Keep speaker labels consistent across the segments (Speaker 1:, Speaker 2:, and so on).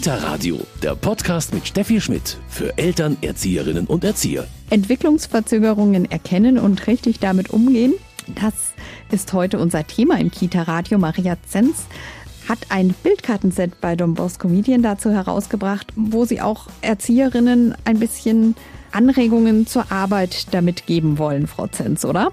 Speaker 1: Kita Radio, der Podcast mit Steffi Schmidt für Eltern, Erzieherinnen und Erzieher.
Speaker 2: Entwicklungsverzögerungen erkennen und richtig damit umgehen, das ist heute unser Thema im Kita Radio. Maria Zenz hat ein Bildkartenset bei Don Bosco Medien dazu herausgebracht, wo sie auch Erzieherinnen ein bisschen Anregungen zur Arbeit damit geben wollen, Frau Zenz, oder?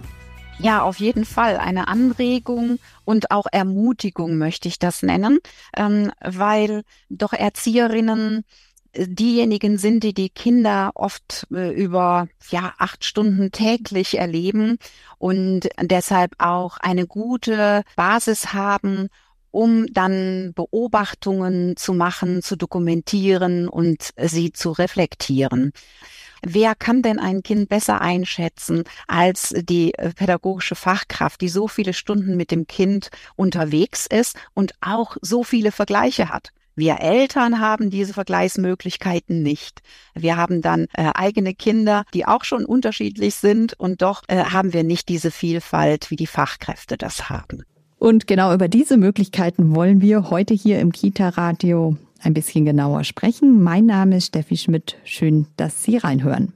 Speaker 3: Ja, auf jeden Fall eine Anregung und auch Ermutigung möchte ich das nennen, ähm, weil doch Erzieherinnen äh, diejenigen sind, die die Kinder oft äh, über ja acht Stunden täglich erleben und deshalb auch eine gute Basis haben, um dann Beobachtungen zu machen, zu dokumentieren und sie zu reflektieren. Wer kann denn ein Kind besser einschätzen als die äh, pädagogische Fachkraft, die so viele Stunden mit dem Kind unterwegs ist und auch so viele Vergleiche hat? Wir Eltern haben diese Vergleichsmöglichkeiten nicht. Wir haben dann äh, eigene Kinder, die auch schon unterschiedlich sind und doch äh, haben wir nicht diese Vielfalt, wie die Fachkräfte das haben.
Speaker 2: Und genau über diese Möglichkeiten wollen wir heute hier im Kita-Radio ein bisschen genauer sprechen. Mein Name ist Steffi Schmidt. Schön, dass Sie reinhören.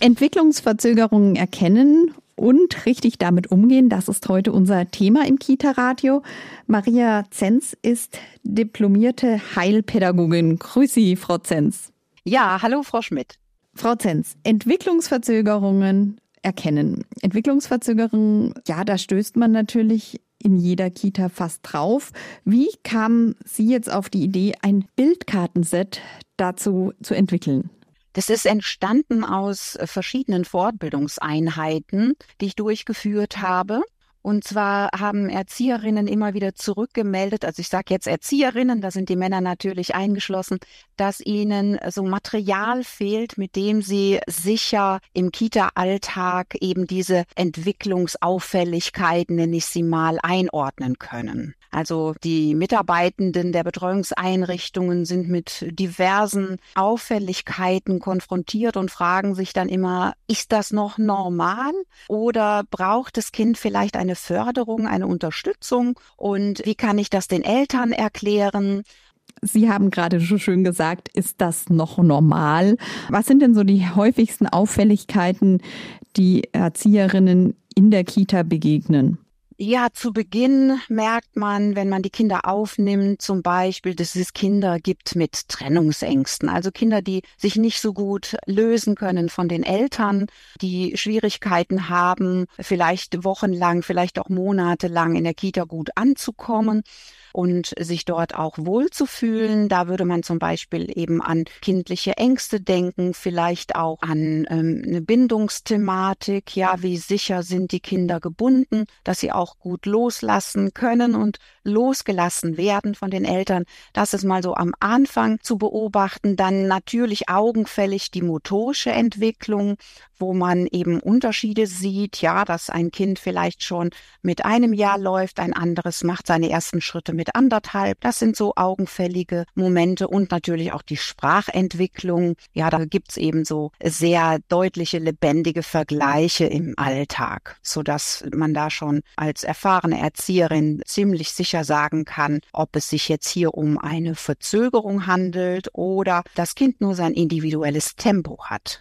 Speaker 2: Entwicklungsverzögerungen erkennen und richtig damit umgehen, das ist heute unser Thema im Kita-Radio. Maria Zenz ist diplomierte Heilpädagogin. Grüße Sie, Frau Zenz.
Speaker 3: Ja, hallo, Frau Schmidt.
Speaker 2: Frau Zenz, Entwicklungsverzögerungen erkennen. Entwicklungsverzögerungen, ja, da stößt man natürlich in jeder Kita fast drauf. Wie kam Sie jetzt auf die Idee, ein Bildkartenset dazu zu entwickeln?
Speaker 3: Das ist entstanden aus verschiedenen Fortbildungseinheiten, die ich durchgeführt habe. Und zwar haben Erzieherinnen immer wieder zurückgemeldet, also ich sage jetzt Erzieherinnen, da sind die Männer natürlich eingeschlossen, dass ihnen so Material fehlt, mit dem sie sicher im Kita-Alltag eben diese Entwicklungsauffälligkeiten, nenne ich sie mal, einordnen können. Also die Mitarbeitenden der Betreuungseinrichtungen sind mit diversen Auffälligkeiten konfrontiert und fragen sich dann immer, ist das noch normal oder braucht das Kind vielleicht eine Förderung, eine Unterstützung und wie kann ich das den Eltern erklären?
Speaker 2: Sie haben gerade so schön gesagt, ist das noch normal? Was sind denn so die häufigsten Auffälligkeiten, die Erzieherinnen in der Kita begegnen?
Speaker 3: Ja, zu Beginn merkt man, wenn man die Kinder aufnimmt, zum Beispiel, dass es Kinder gibt mit Trennungsängsten. Also Kinder, die sich nicht so gut lösen können von den Eltern, die Schwierigkeiten haben, vielleicht wochenlang, vielleicht auch monatelang in der Kita gut anzukommen und sich dort auch wohlzufühlen. Da würde man zum Beispiel eben an kindliche Ängste denken, vielleicht auch an ähm, eine Bindungsthematik. Ja, wie sicher sind die Kinder gebunden, dass sie auch gut loslassen können und losgelassen werden von den Eltern. Das ist mal so am Anfang zu beobachten. Dann natürlich augenfällig die motorische Entwicklung, wo man eben Unterschiede sieht. Ja, dass ein Kind vielleicht schon mit einem Jahr läuft, ein anderes macht seine ersten Schritte mit mit anderthalb. Das sind so augenfällige Momente und natürlich auch die Sprachentwicklung. Ja, da gibt's eben so sehr deutliche, lebendige Vergleiche im Alltag, so dass man da schon als erfahrene Erzieherin ziemlich sicher sagen kann, ob es sich jetzt hier um eine Verzögerung handelt oder das Kind nur sein individuelles Tempo hat.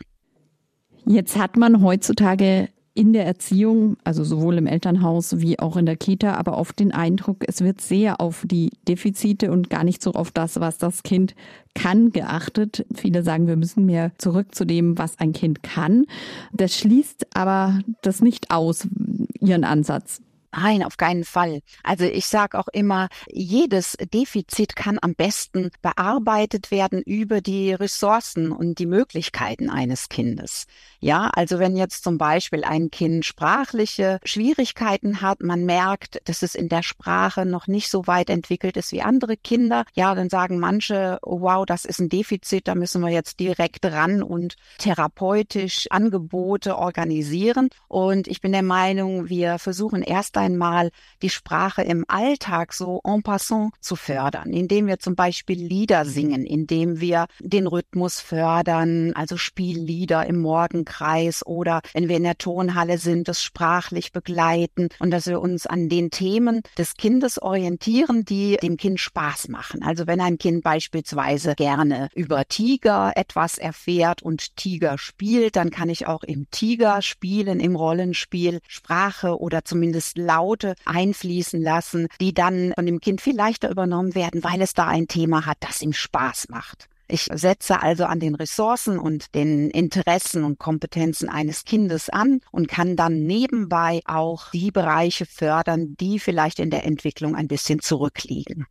Speaker 2: Jetzt hat man heutzutage in der Erziehung, also sowohl im Elternhaus wie auch in der Kita, aber oft den Eindruck, es wird sehr auf die Defizite und gar nicht so auf das, was das Kind kann, geachtet. Viele sagen, wir müssen mehr zurück zu dem, was ein Kind kann. Das schließt aber das nicht aus, Ihren Ansatz.
Speaker 3: Nein, auf keinen Fall. Also ich sage auch immer, jedes Defizit kann am besten bearbeitet werden über die Ressourcen und die Möglichkeiten eines Kindes. Ja, also wenn jetzt zum Beispiel ein Kind sprachliche Schwierigkeiten hat, man merkt, dass es in der Sprache noch nicht so weit entwickelt ist wie andere Kinder, ja, dann sagen manche, wow, das ist ein Defizit, da müssen wir jetzt direkt ran und therapeutisch Angebote organisieren. Und ich bin der Meinung, wir versuchen erst einmal die Sprache im Alltag so en passant zu fördern, indem wir zum Beispiel Lieder singen, indem wir den Rhythmus fördern, also Spiellieder im Morgenkreis oder wenn wir in der Tonhalle sind, das sprachlich begleiten und dass wir uns an den Themen des Kindes orientieren, die dem Kind Spaß machen. Also wenn ein Kind beispielsweise gerne über Tiger etwas erfährt und Tiger spielt, dann kann ich auch im Tiger spielen, im Rollenspiel Sprache oder zumindest Laute einfließen lassen, die dann von dem Kind viel leichter übernommen werden, weil es da ein Thema hat, das ihm Spaß macht. Ich setze also an den Ressourcen und den Interessen und Kompetenzen eines Kindes an und kann dann nebenbei auch die Bereiche fördern, die vielleicht in der Entwicklung ein bisschen zurückliegen.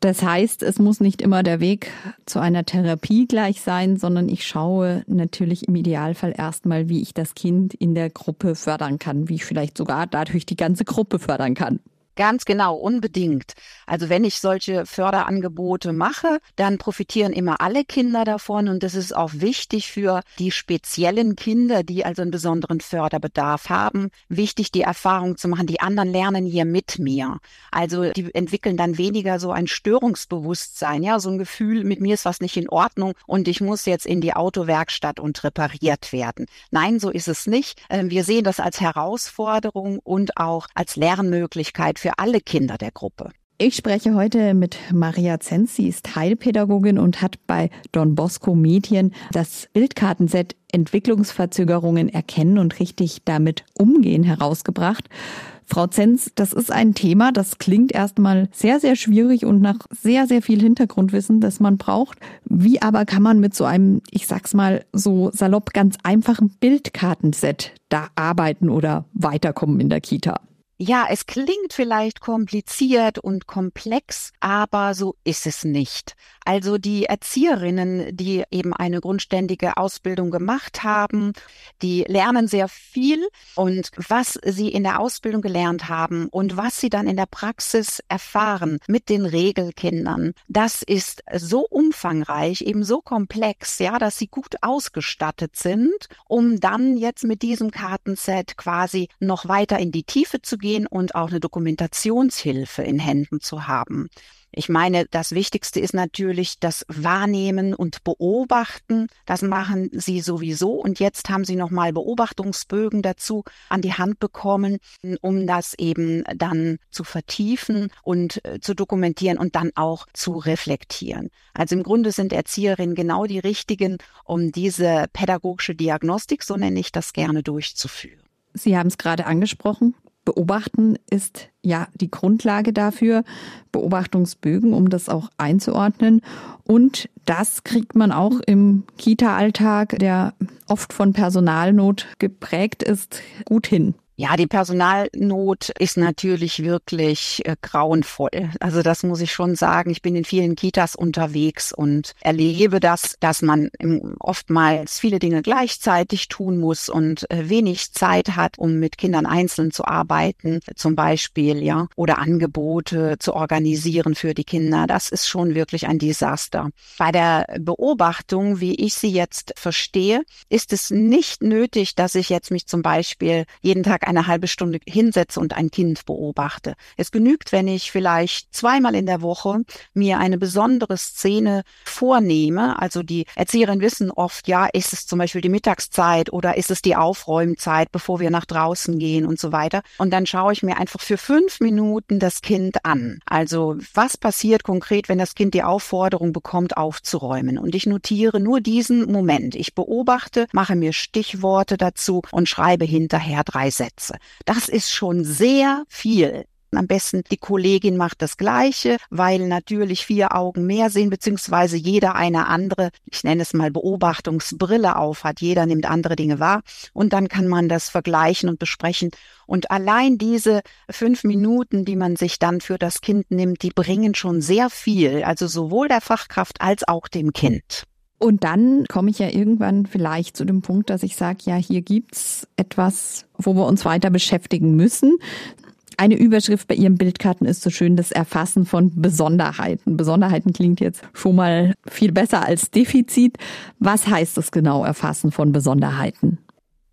Speaker 2: Das heißt, es muss nicht immer der Weg zu einer Therapie gleich sein, sondern ich schaue natürlich im Idealfall erstmal, wie ich das Kind in der Gruppe fördern kann, wie ich vielleicht sogar dadurch die ganze Gruppe fördern kann.
Speaker 3: Ganz genau, unbedingt. Also wenn ich solche Förderangebote mache, dann profitieren immer alle Kinder davon und das ist auch wichtig für die speziellen Kinder, die also einen besonderen Förderbedarf haben, wichtig die Erfahrung zu machen, die anderen lernen hier mit mir. Also die entwickeln dann weniger so ein Störungsbewusstsein, ja, so ein Gefühl, mit mir ist was nicht in Ordnung und ich muss jetzt in die Autowerkstatt und repariert werden. Nein, so ist es nicht. Ähm, wir sehen das als Herausforderung und auch als Lernmöglichkeit für alle Kinder der Gruppe.
Speaker 2: Ich spreche heute mit Maria Zenz. Sie ist Heilpädagogin und hat bei Don Bosco Medien das Bildkartenset Entwicklungsverzögerungen erkennen und richtig damit umgehen herausgebracht. Frau Zenz, das ist ein Thema, das klingt erstmal sehr, sehr schwierig und nach sehr, sehr viel Hintergrundwissen, das man braucht. Wie aber kann man mit so einem, ich sag's mal so salopp, ganz einfachen Bildkartenset da arbeiten oder weiterkommen in der Kita?
Speaker 3: Ja, es klingt vielleicht kompliziert und komplex, aber so ist es nicht. Also die Erzieherinnen, die eben eine grundständige Ausbildung gemacht haben, die lernen sehr viel und was sie in der Ausbildung gelernt haben und was sie dann in der Praxis erfahren mit den Regelkindern, das ist so umfangreich, eben so komplex, ja, dass sie gut ausgestattet sind, um dann jetzt mit diesem Kartenset quasi noch weiter in die Tiefe zu gehen und auch eine Dokumentationshilfe in Händen zu haben. Ich meine, das Wichtigste ist natürlich das Wahrnehmen und Beobachten. Das machen Sie sowieso. Und jetzt haben Sie nochmal Beobachtungsbögen dazu an die Hand bekommen, um das eben dann zu vertiefen und äh, zu dokumentieren und dann auch zu reflektieren. Also im Grunde sind Erzieherinnen genau die richtigen, um diese pädagogische Diagnostik, so nenne ich das gerne, durchzuführen.
Speaker 2: Sie haben es gerade angesprochen. Beobachten ist ja die Grundlage dafür, Beobachtungsbögen, um das auch einzuordnen. Und das kriegt man auch im Kita-Alltag, der oft von Personalnot geprägt ist, gut hin.
Speaker 3: Ja, die Personalnot ist natürlich wirklich äh, grauenvoll. Also das muss ich schon sagen. Ich bin in vielen Kitas unterwegs und erlebe das, dass man oftmals viele Dinge gleichzeitig tun muss und äh, wenig Zeit hat, um mit Kindern einzeln zu arbeiten, zum Beispiel, ja, oder Angebote zu organisieren für die Kinder. Das ist schon wirklich ein Desaster. Bei der Beobachtung, wie ich sie jetzt verstehe, ist es nicht nötig, dass ich jetzt mich zum Beispiel jeden Tag eine halbe Stunde hinsetze und ein Kind beobachte. Es genügt, wenn ich vielleicht zweimal in der Woche mir eine besondere Szene vornehme. Also die Erzieherinnen wissen oft, ja, ist es zum Beispiel die Mittagszeit oder ist es die Aufräumzeit, bevor wir nach draußen gehen und so weiter. Und dann schaue ich mir einfach für fünf Minuten das Kind an. Also was passiert konkret, wenn das Kind die Aufforderung bekommt, aufzuräumen? Und ich notiere nur diesen Moment. Ich beobachte, mache mir Stichworte dazu und schreibe hinterher drei Sätze. Sätze. Das ist schon sehr viel. Am besten die Kollegin macht das Gleiche, weil natürlich vier Augen mehr sehen, beziehungsweise jeder eine andere, ich nenne es mal Beobachtungsbrille auf hat. Jeder nimmt andere Dinge wahr und dann kann man das vergleichen und besprechen. Und allein diese fünf Minuten, die man sich dann für das Kind nimmt, die bringen schon sehr viel, also sowohl der Fachkraft als auch dem Kind.
Speaker 2: Und dann komme ich ja irgendwann vielleicht zu dem Punkt, dass ich sage, ja, hier gibt's etwas, wo wir uns weiter beschäftigen müssen. Eine Überschrift bei Ihren Bildkarten ist so schön das Erfassen von Besonderheiten. Besonderheiten klingt jetzt schon mal viel besser als Defizit. Was heißt es genau, Erfassen von Besonderheiten?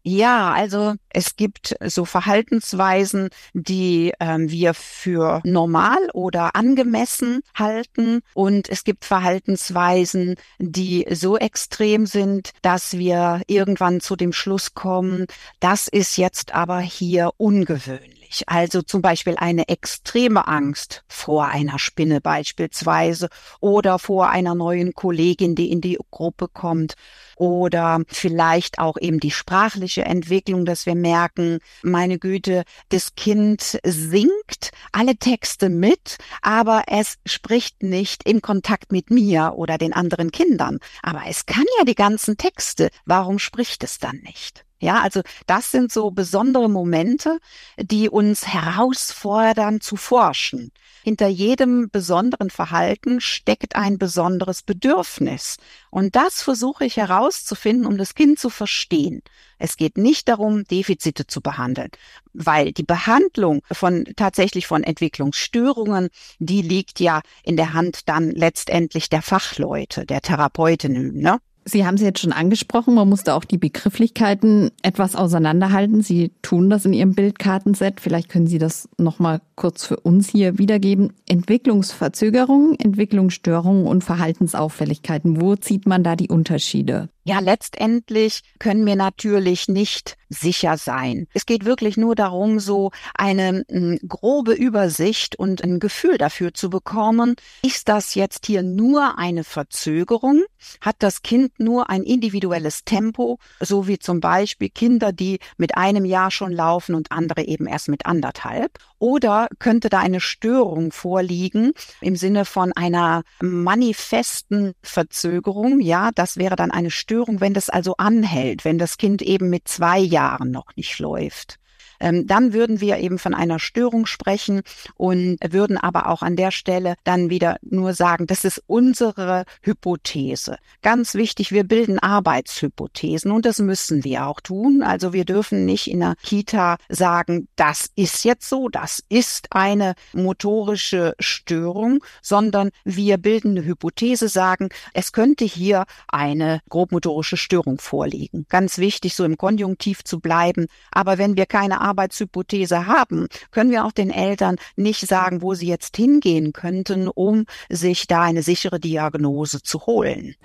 Speaker 3: Ja, also es gibt so Verhaltensweisen, die ähm, wir für normal oder angemessen halten. Und es gibt Verhaltensweisen, die so extrem sind, dass wir irgendwann zu dem Schluss kommen, das ist jetzt aber hier ungewöhnlich ich also zum Beispiel eine extreme Angst vor einer Spinne beispielsweise oder vor einer neuen Kollegin, die in die Gruppe kommt oder vielleicht auch eben die sprachliche Entwicklung, dass wir merken, meine Güte, das Kind singt alle Texte mit, aber es spricht nicht im Kontakt mit mir oder den anderen Kindern. Aber es kann ja die ganzen Texte. Warum spricht es dann nicht? Ja, also das sind so besondere Momente, die uns herausfordern zu forschen. Hinter jedem besonderen Verhalten steckt ein besonderes Bedürfnis. Und das versuche ich herauszufinden, um das Kind zu verstehen. Es geht nicht darum, Defizite zu behandeln, weil die Behandlung von tatsächlich von Entwicklungsstörungen, die liegt ja in der Hand dann letztendlich der Fachleute, der Therapeutinnen. Ne?
Speaker 2: Sie haben es jetzt schon angesprochen, man musste auch die Begrifflichkeiten etwas auseinanderhalten. Sie tun das in Ihrem Bildkartenset. Vielleicht können Sie das nochmal kurz für uns hier wiedergeben. Entwicklungsverzögerungen, Entwicklungsstörungen und Verhaltensauffälligkeiten. Wo zieht man da die Unterschiede?
Speaker 3: Ja, letztendlich können wir natürlich nicht sicher sein. Es geht wirklich nur darum, so eine m, grobe Übersicht und ein Gefühl dafür zu bekommen. Ist das jetzt hier nur eine Verzögerung? Hat das Kind nur ein individuelles Tempo, so wie zum Beispiel Kinder, die mit einem Jahr schon laufen und andere eben erst mit anderthalb? Oder könnte da eine Störung vorliegen im Sinne von einer manifesten Verzögerung? Ja, das wäre dann eine Störung Störung, wenn das also anhält, wenn das Kind eben mit zwei Jahren noch nicht läuft ähm, dann würden wir eben von einer Störung sprechen und würden aber auch an der Stelle dann wieder nur sagen, das ist unsere Hypothese. Ganz wichtig, wir bilden Arbeitshypothesen und das müssen wir auch tun. Also wir dürfen nicht in der Kita sagen, das ist jetzt so, das ist eine motorische Störung, sondern wir bilden eine Hypothese, sagen, es könnte hier eine grobmotorische Störung vorliegen. Ganz wichtig, so im Konjunktiv zu bleiben. Aber wenn wir keine Arbeitshypothese haben, können wir auch den Eltern nicht sagen, wo sie jetzt hingehen könnten, um sich da eine sichere Diagnose zu holen.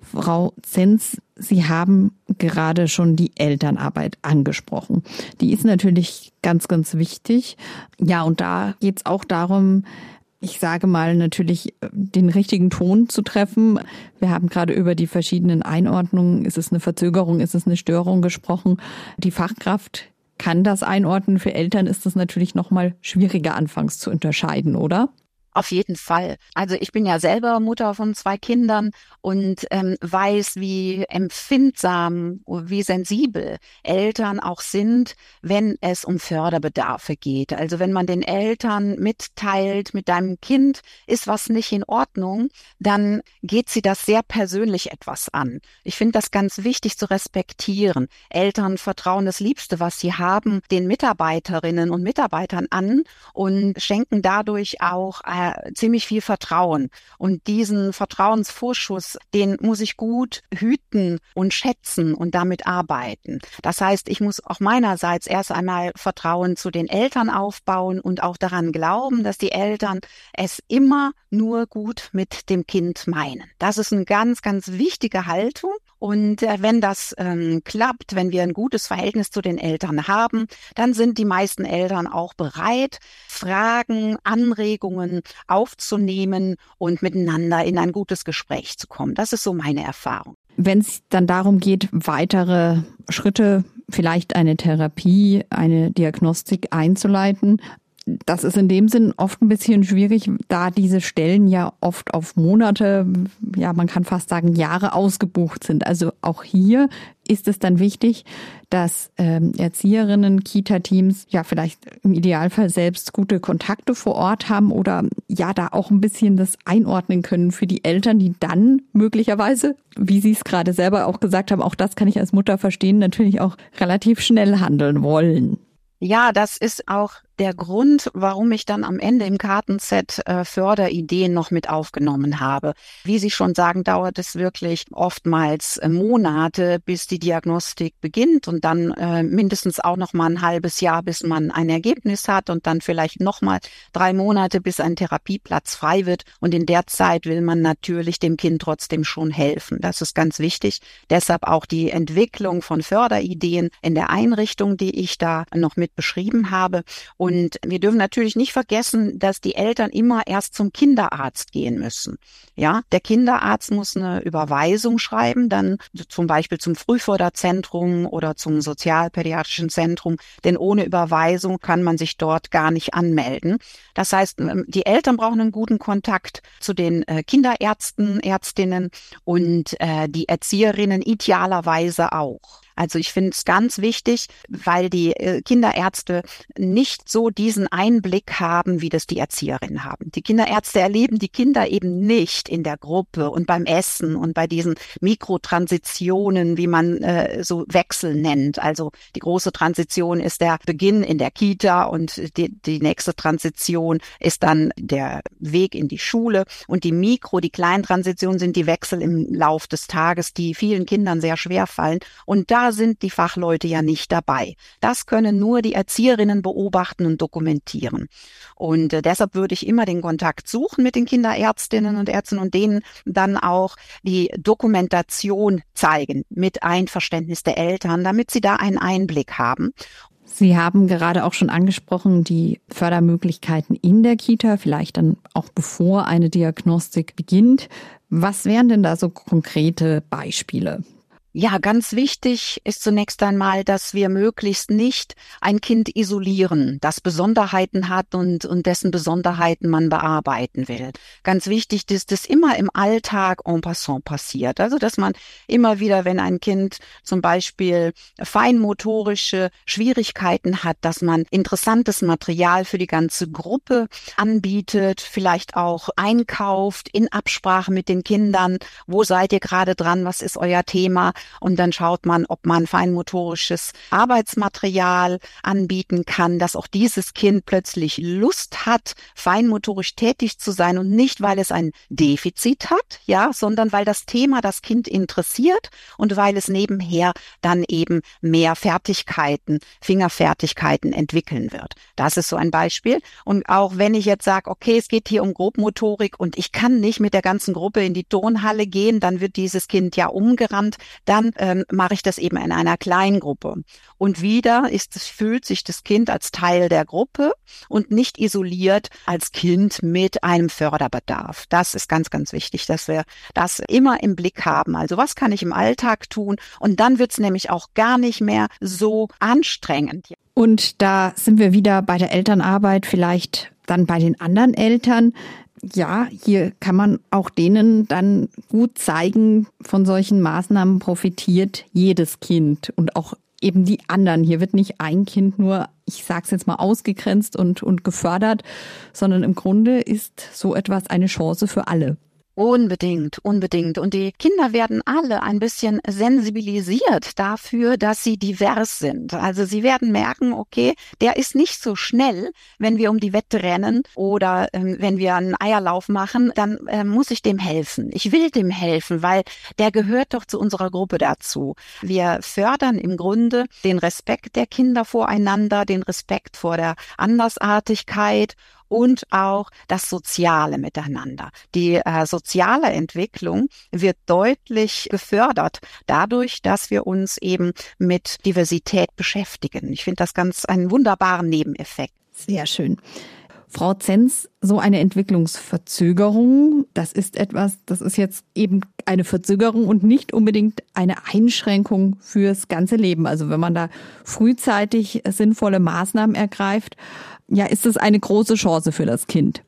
Speaker 2: Frau Zins, Sie haben gerade schon die Elternarbeit angesprochen. Die ist natürlich ganz, ganz wichtig. Ja, und da geht es auch darum, ich sage mal natürlich den richtigen Ton zu treffen. Wir haben gerade über die verschiedenen Einordnungen, ist es eine Verzögerung, ist es eine Störung gesprochen. Die Fachkraft kann das einordnen. Für Eltern ist es natürlich noch mal schwieriger anfangs zu unterscheiden, oder?
Speaker 3: Auf jeden Fall. Also ich bin ja selber Mutter von zwei Kindern und ähm, weiß, wie empfindsam, wie sensibel Eltern auch sind, wenn es um Förderbedarfe geht. Also wenn man den Eltern mitteilt, mit deinem Kind ist was nicht in Ordnung, dann geht sie das sehr persönlich etwas an. Ich finde das ganz wichtig zu respektieren. Eltern vertrauen das Liebste, was sie haben, den Mitarbeiterinnen und Mitarbeitern an und schenken dadurch auch äh, ziemlich viel Vertrauen. Und diesen Vertrauensvorschuss, den muss ich gut hüten und schätzen und damit arbeiten. Das heißt, ich muss auch meinerseits erst einmal Vertrauen zu den Eltern aufbauen und auch daran glauben, dass die Eltern es immer nur gut mit dem Kind meinen. Das ist eine ganz, ganz wichtige Haltung. Und äh, wenn das ähm, klappt, wenn wir ein gutes Verhältnis zu den Eltern haben, dann sind die meisten Eltern auch bereit, Fragen, Anregungen aufzunehmen und miteinander in ein gutes Gespräch zu kommen. Das ist so meine Erfahrung.
Speaker 2: Wenn es dann darum geht, weitere Schritte, vielleicht eine Therapie, eine Diagnostik einzuleiten, das ist in dem Sinn oft ein bisschen schwierig, da diese Stellen ja oft auf Monate, ja, man kann fast sagen Jahre ausgebucht sind. Also auch hier ist es dann wichtig, dass ähm, Erzieherinnen, Kita-Teams ja vielleicht im Idealfall selbst gute Kontakte vor Ort haben oder ja da auch ein bisschen das einordnen können für die Eltern, die dann möglicherweise, wie Sie es gerade selber auch gesagt haben, auch das kann ich als Mutter verstehen, natürlich auch relativ schnell handeln wollen.
Speaker 3: Ja, das ist auch der Grund, warum ich dann am Ende im Kartenset äh, Förderideen noch mit aufgenommen habe. Wie Sie schon sagen, dauert es wirklich oftmals äh, Monate, bis die Diagnostik beginnt und dann äh, mindestens auch noch mal ein halbes Jahr, bis man ein Ergebnis hat und dann vielleicht noch mal drei Monate, bis ein Therapieplatz frei wird. Und in der Zeit will man natürlich dem Kind trotzdem schon helfen. Das ist ganz wichtig. Deshalb auch die Entwicklung von Förderideen in der Einrichtung, die ich da noch mit beschrieben habe. Und wir dürfen natürlich nicht vergessen, dass die Eltern immer erst zum Kinderarzt gehen müssen. Ja, der Kinderarzt muss eine Überweisung schreiben, dann zum Beispiel zum Frühförderzentrum oder zum sozialpädiatrischen Zentrum, denn ohne Überweisung kann man sich dort gar nicht anmelden. Das heißt, ähm, die Eltern brauchen einen guten Kontakt zu den äh, Kinderärzten, Ärztinnen und äh, die Erzieherinnen idealerweise auch. Also ich finde es ganz wichtig, weil die äh, Kinderärzte nicht so diesen Einblick haben, wie das die Erzieherinnen haben. Die Kinderärzte erleben die Kinder eben nicht in der Gruppe und beim Essen und bei diesen Mikrotransitionen, wie man äh, so Wechsel nennt. Also die große Transition ist der Beginn in der Kita und die, die nächste Transition ist dann der Weg in die Schule und die Mikro, die kleinen Transitionen sind die Wechsel im Lauf des Tages, die vielen Kindern sehr schwer fallen. Und da sind die Fachleute ja nicht dabei. Das können nur die Erzieherinnen beobachten und dokumentieren. Und äh, deshalb würde ich immer den Kontakt suchen mit den Kinderärztinnen und Ärzten und denen dann auch die Dokumentation zeigen mit Einverständnis der Eltern, damit sie da einen Einblick haben.
Speaker 2: Sie haben gerade auch schon angesprochen, die Fördermöglichkeiten in der Kita, vielleicht dann auch bevor eine Diagnostik beginnt. Was wären denn da so konkrete Beispiele?
Speaker 3: Ja, ganz wichtig ist zunächst einmal, dass wir möglichst nicht ein Kind isolieren, das Besonderheiten hat und, und dessen Besonderheiten man bearbeiten will. Ganz wichtig ist, dass das immer im Alltag en passant passiert. Also, dass man immer wieder, wenn ein Kind zum Beispiel feinmotorische Schwierigkeiten hat, dass man interessantes Material für die ganze Gruppe anbietet, vielleicht auch einkauft in Absprache mit den Kindern. Wo seid ihr gerade dran? Was ist euer Thema? Und dann schaut man, ob man feinmotorisches Arbeitsmaterial anbieten kann, dass auch dieses Kind plötzlich Lust hat, feinmotorisch tätig zu sein und nicht, weil es ein Defizit hat, ja, sondern weil das Thema das Kind interessiert und weil es nebenher dann eben mehr Fertigkeiten, Fingerfertigkeiten entwickeln wird. Das ist so ein Beispiel. Und auch wenn ich jetzt sage, okay, es geht hier um Grobmotorik und ich kann nicht mit der ganzen Gruppe in die Turnhalle gehen, dann wird dieses Kind ja umgerannt dann ähm, mache ich das eben in einer Kleingruppe. Und wieder ist es, fühlt sich das Kind als Teil der Gruppe und nicht isoliert als Kind mit einem Förderbedarf. Das ist ganz, ganz wichtig, dass wir das immer im Blick haben. Also was kann ich im Alltag tun? Und dann wird es nämlich auch gar nicht mehr so anstrengend.
Speaker 2: Und da sind wir wieder bei der Elternarbeit, vielleicht dann bei den anderen Eltern ja, hier kann man auch denen dann gut zeigen, von solchen Maßnahmen profitiert jedes Kind und auch eben die anderen. Hier wird nicht ein Kind nur, ich sag's jetzt mal, ausgegrenzt und, und gefördert, sondern im Grunde ist so etwas eine Chance für alle.
Speaker 3: Unbedingt, unbedingt. Und die Kinder werden alle ein bisschen sensibilisiert dafür, dass sie divers sind. Also sie werden merken, okay, der ist nicht so schnell, wenn wir um die Wette rennen oder ähm, wenn wir einen Eierlauf machen, dann äh, muss ich dem helfen. Ich will dem helfen, weil der gehört doch zu unserer Gruppe dazu. Wir fördern im Grunde den Respekt der Kinder voreinander, den Respekt vor der Andersartigkeit und auch das soziale Miteinander. Die äh, soziale Entwicklung wird deutlich gefördert dadurch, dass wir uns eben mit Diversität beschäftigen. Ich finde das ganz einen wunderbaren Nebeneffekt.
Speaker 2: Sehr schön. Frau Zenz, so eine Entwicklungsverzögerung, das ist etwas, das ist jetzt eben eine Verzögerung und nicht unbedingt eine Einschränkung fürs ganze Leben. Also wenn man da frühzeitig sinnvolle Maßnahmen ergreift, ja, ist es eine große Chance für das Kind.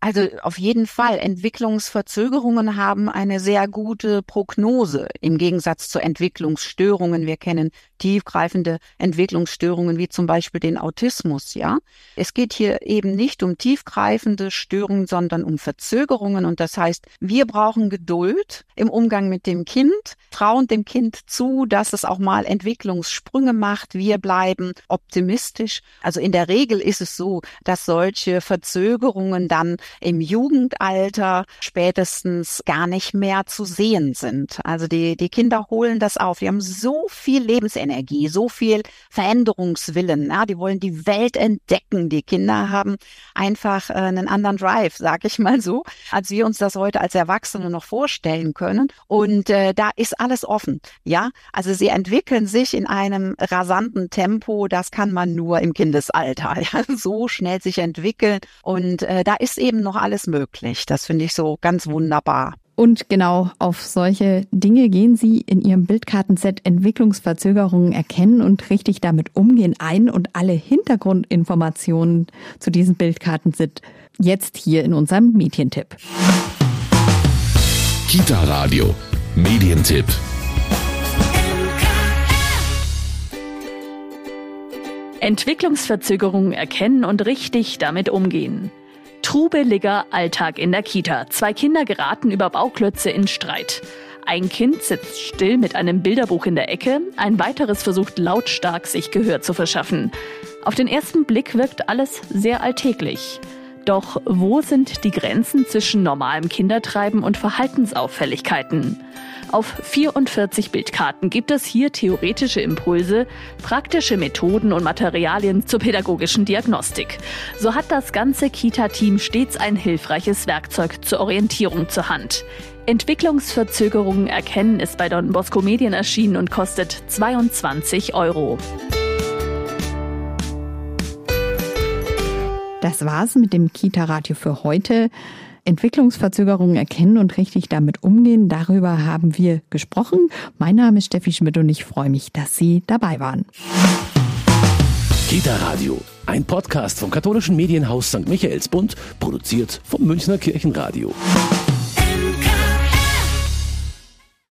Speaker 3: Also auf jeden Fall. Entwicklungsverzögerungen haben eine sehr gute Prognose im Gegensatz zu Entwicklungsstörungen. Wir kennen tiefgreifende Entwicklungsstörungen wie zum Beispiel den Autismus, ja. Es geht hier eben nicht um tiefgreifende Störungen, sondern um Verzögerungen und das heißt, wir brauchen Geduld im Umgang mit dem Kind, trauen dem Kind zu, dass es auch mal Entwicklungssprünge macht. Wir bleiben optimistisch. Also in der Regel ist es so, dass solche Verzögerungen dann im Jugendalter spätestens gar nicht mehr zu sehen sind. Also die, die Kinder holen das auf. Die haben so viel Lebensenergie, so viel Veränderungswillen. Ja, die wollen die Welt entdecken. Die Kinder haben einfach äh, einen anderen Drive, sag ich mal so, als wir uns das heute als Erwachsene noch vorstellen können. Und äh, da ist alles offen. Ja, also sie entwickeln sich in einem rasanten Tempo. Das kann man nur im Kindesalter. Ja, so schnell sich entwickeln. Und äh, da ist eben noch alles möglich. Das finde ich so ganz wunderbar.
Speaker 2: Und genau auf solche Dinge gehen Sie in Ihrem Bildkartenset Entwicklungsverzögerungen erkennen und richtig damit umgehen ein. Und alle Hintergrundinformationen zu diesen Bildkartenset jetzt hier in unserem Medientipp.
Speaker 1: Kita Radio, Medientipp.
Speaker 4: Entwicklungsverzögerungen erkennen und richtig damit umgehen. Trubeliger Alltag in der Kita. Zwei Kinder geraten über Bauklötze in Streit. Ein Kind sitzt still mit einem Bilderbuch in der Ecke, ein weiteres versucht lautstark sich Gehör zu verschaffen. Auf den ersten Blick wirkt alles sehr alltäglich. Doch wo sind die Grenzen zwischen normalem Kindertreiben und Verhaltensauffälligkeiten? Auf 44 Bildkarten gibt es hier theoretische Impulse, praktische Methoden und Materialien zur pädagogischen Diagnostik. So hat das ganze Kita-Team stets ein hilfreiches Werkzeug zur Orientierung zur Hand. Entwicklungsverzögerungen erkennen ist bei Don Bosco Medien erschienen und kostet 22 Euro.
Speaker 2: Das war's mit dem Kita-Radio für heute. Entwicklungsverzögerungen erkennen und richtig damit umgehen, darüber haben wir gesprochen. Mein Name ist Steffi Schmidt und ich freue mich, dass Sie dabei waren.
Speaker 1: Kita Radio, ein Podcast vom katholischen Medienhaus St. Michaelsbund, produziert vom Münchner Kirchenradio.